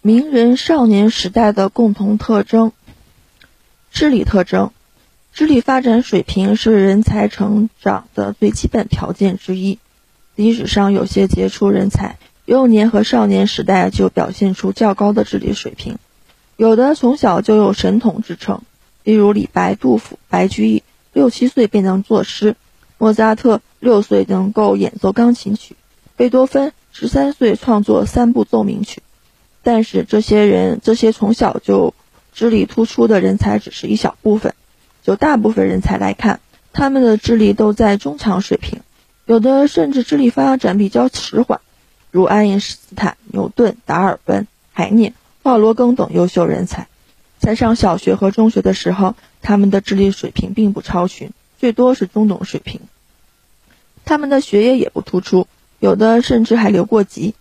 名人少年时代的共同特征。智力特征，智力发展水平是人才成长的最基本条件之一。历史上有些杰出人才，幼年和少年时代就表现出较高的智力水平，有的从小就有神童之称，例如李白、杜甫、白居易，六七岁便能作诗；莫扎特六岁能够演奏钢琴曲，贝多芬十三岁创作三部奏鸣曲。但是这些人，这些从小就智力突出的人才只是一小部分。就大部分人才来看，他们的智力都在中强水平，有的甚至智力发展比较迟缓，如爱因斯坦、牛顿、达尔文、海涅、华罗庚等优秀人才。在上小学和中学的时候，他们的智力水平并不超群，最多是中等水平。他们的学业也不突出，有的甚至还留过级。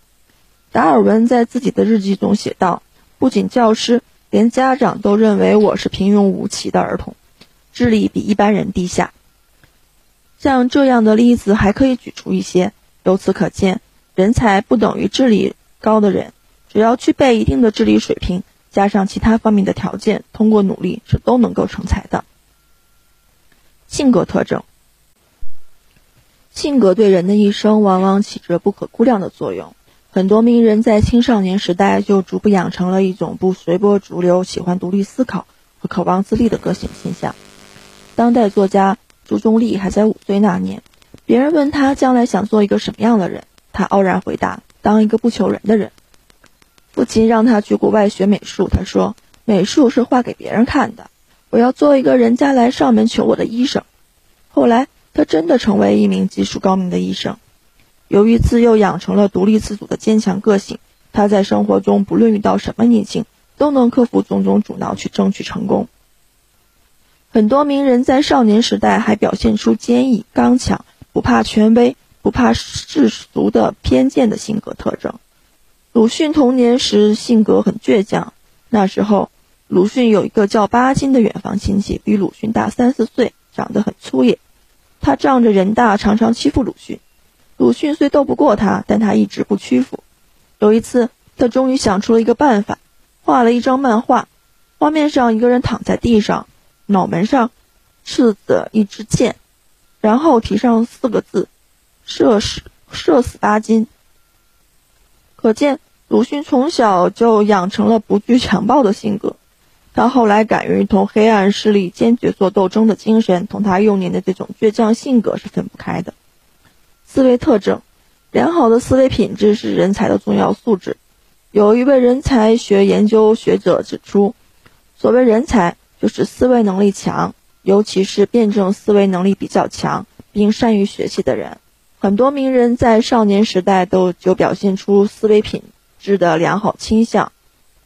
达尔文在自己的日记中写道：“不仅教师，连家长都认为我是平庸无奇的儿童，智力比一般人低下。”像这样的例子还可以举出一些。由此可见，人才不等于智力高的人，只要具备一定的智力水平，加上其他方面的条件，通过努力是都能够成才的。性格特征，性格对人的一生往往起着不可估量的作用。很多名人在青少年时代就逐步养成了一种不随波逐流、喜欢独立思考和渴望自立的个性倾向。当代作家朱中立还在五岁那年，别人问他将来想做一个什么样的人，他傲然回答：“当一个不求人的人。”父亲让他去国外学美术，他说：“美术是画给别人看的，我要做一个人家来上门求我的医生。”后来，他真的成为一名技术高明的医生。由于自幼养成了独立自主的坚强个性，他在生活中不论遇到什么逆境，都能克服种种阻挠去争取成功。很多名人在少年时代还表现出坚毅刚强、不怕权威、不怕世俗的偏见的性格特征。鲁迅童年时性格很倔强，那时候鲁迅有一个叫巴金的远房亲戚，比鲁迅大三四岁，长得很粗野，他仗着人大，常常欺负鲁迅。鲁迅虽斗不过他，但他一直不屈服。有一次，他终于想出了一个办法，画了一张漫画，画面上一个人躺在地上，脑门上刺着一支箭，然后题上四个字：“射死射死巴金。”可见鲁迅从小就养成了不惧强暴的性格。他后来敢于同黑暗势力坚决做斗争的精神，同他幼年的这种倔强性格是分不开的。思维特征，良好的思维品质是人才的重要素质。有一位人才学研究学者指出，所谓人才，就是思维能力强，尤其是辩证思维能力比较强，并善于学习的人。很多名人在少年时代都就表现出思维品质的良好倾向，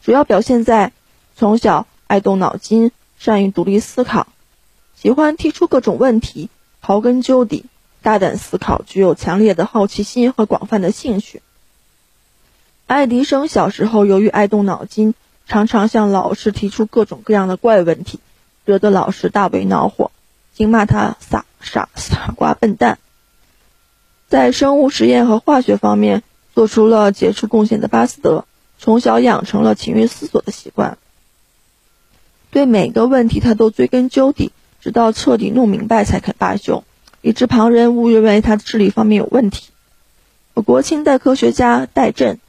主要表现在从小爱动脑筋，善于独立思考，喜欢提出各种问题，刨根究底。大胆思考，具有强烈的好奇心和广泛的兴趣。爱迪生小时候由于爱动脑筋，常常向老师提出各种各样的怪问题，惹得老师大为恼火，竟骂他傻傻傻瓜笨蛋。在生物实验和化学方面做出了杰出贡献的巴斯德，从小养成了勤于思索的习惯，对每个问题他都追根究底，直到彻底弄明白才肯罢休。以致旁人误认为他的智力方面有问题。我国清代科学家戴震，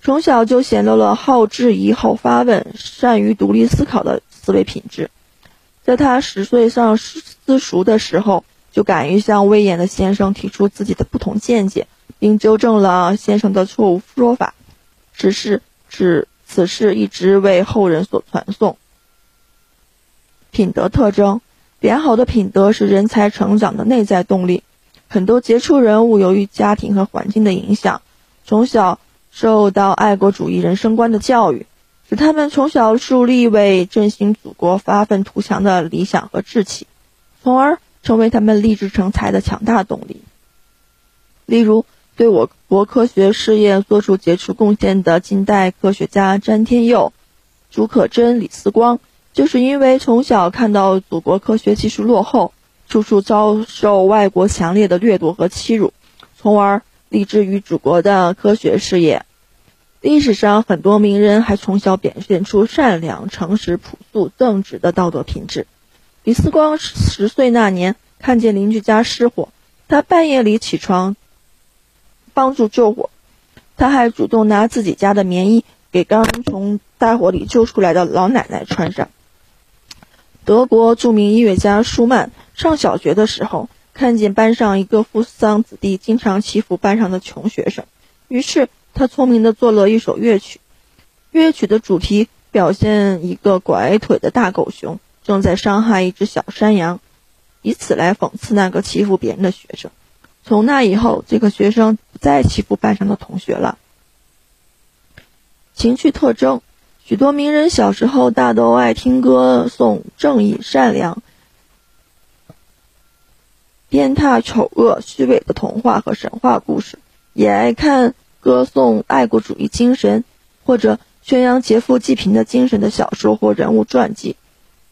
从小就显露了好质疑、好发问、善于独立思考的思维品质。在他十岁上私塾的时候，就敢于向威严的先生提出自己的不同见解，并纠正了先生的错误说法。此事指此事一直为后人所传颂。品德特征。良好的品德是人才成长的内在动力。很多杰出人物由于家庭和环境的影响，从小受到爱国主义人生观的教育，使他们从小树立为振兴祖国、发愤图强的理想和志气，从而成为他们立志成才的强大动力。例如，对我国科学事业做出杰出贡献的近代科学家詹天佑、竺可桢、李四光。就是因为从小看到祖国科学技术落后，处处遭受外国强烈的掠夺和欺辱，从而立志于祖国的科学事业。历史上很多名人还从小表现出善良、诚实、朴素、正直的道德品质。李四光十岁那年，看见邻居家失火，他半夜里起床帮助救火，他还主动拿自己家的棉衣给刚从大火里救出来的老奶奶穿上。德国著名音乐家舒曼上小学的时候，看见班上一个富商子弟经常欺负班上的穷学生，于是他聪明地做了一首乐曲。乐曲的主题表现一个拐腿的大狗熊。正在伤害一只小山羊，以此来讽刺那个欺负别人的学生。从那以后，这个学生不再欺负班上的同学了。情绪特征：许多名人小时候大都爱听歌颂正义、善良、鞭挞丑恶、虚伪的童话和神话故事，也爱看歌颂爱国主义精神或者宣扬劫富济贫的精神的小说或人物传记。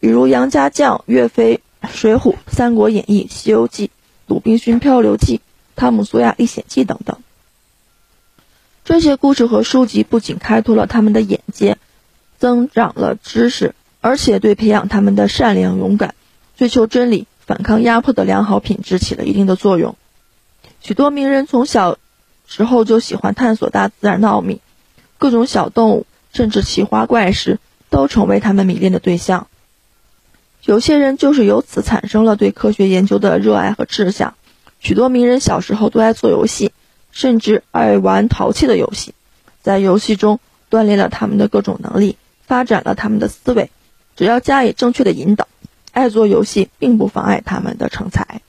比如杨家将、岳飞、水浒、三国演义、西游记、鲁滨逊漂流记、汤姆索亚历险记等等。这些故事和书籍不仅开拓了他们的眼界，增长了知识，而且对培养他们的善良、勇敢、追求真理、反抗压迫的良好品质起了一定的作用。许多名人从小时候就喜欢探索大自然的奥秘，各种小动物甚至奇花怪石都成为他们迷恋的对象。有些人就是由此产生了对科学研究的热爱和志向。许多名人小时候都爱做游戏，甚至爱玩淘气的游戏，在游戏中锻炼了他们的各种能力，发展了他们的思维。只要加以正确的引导，爱做游戏并不妨碍他们的成才。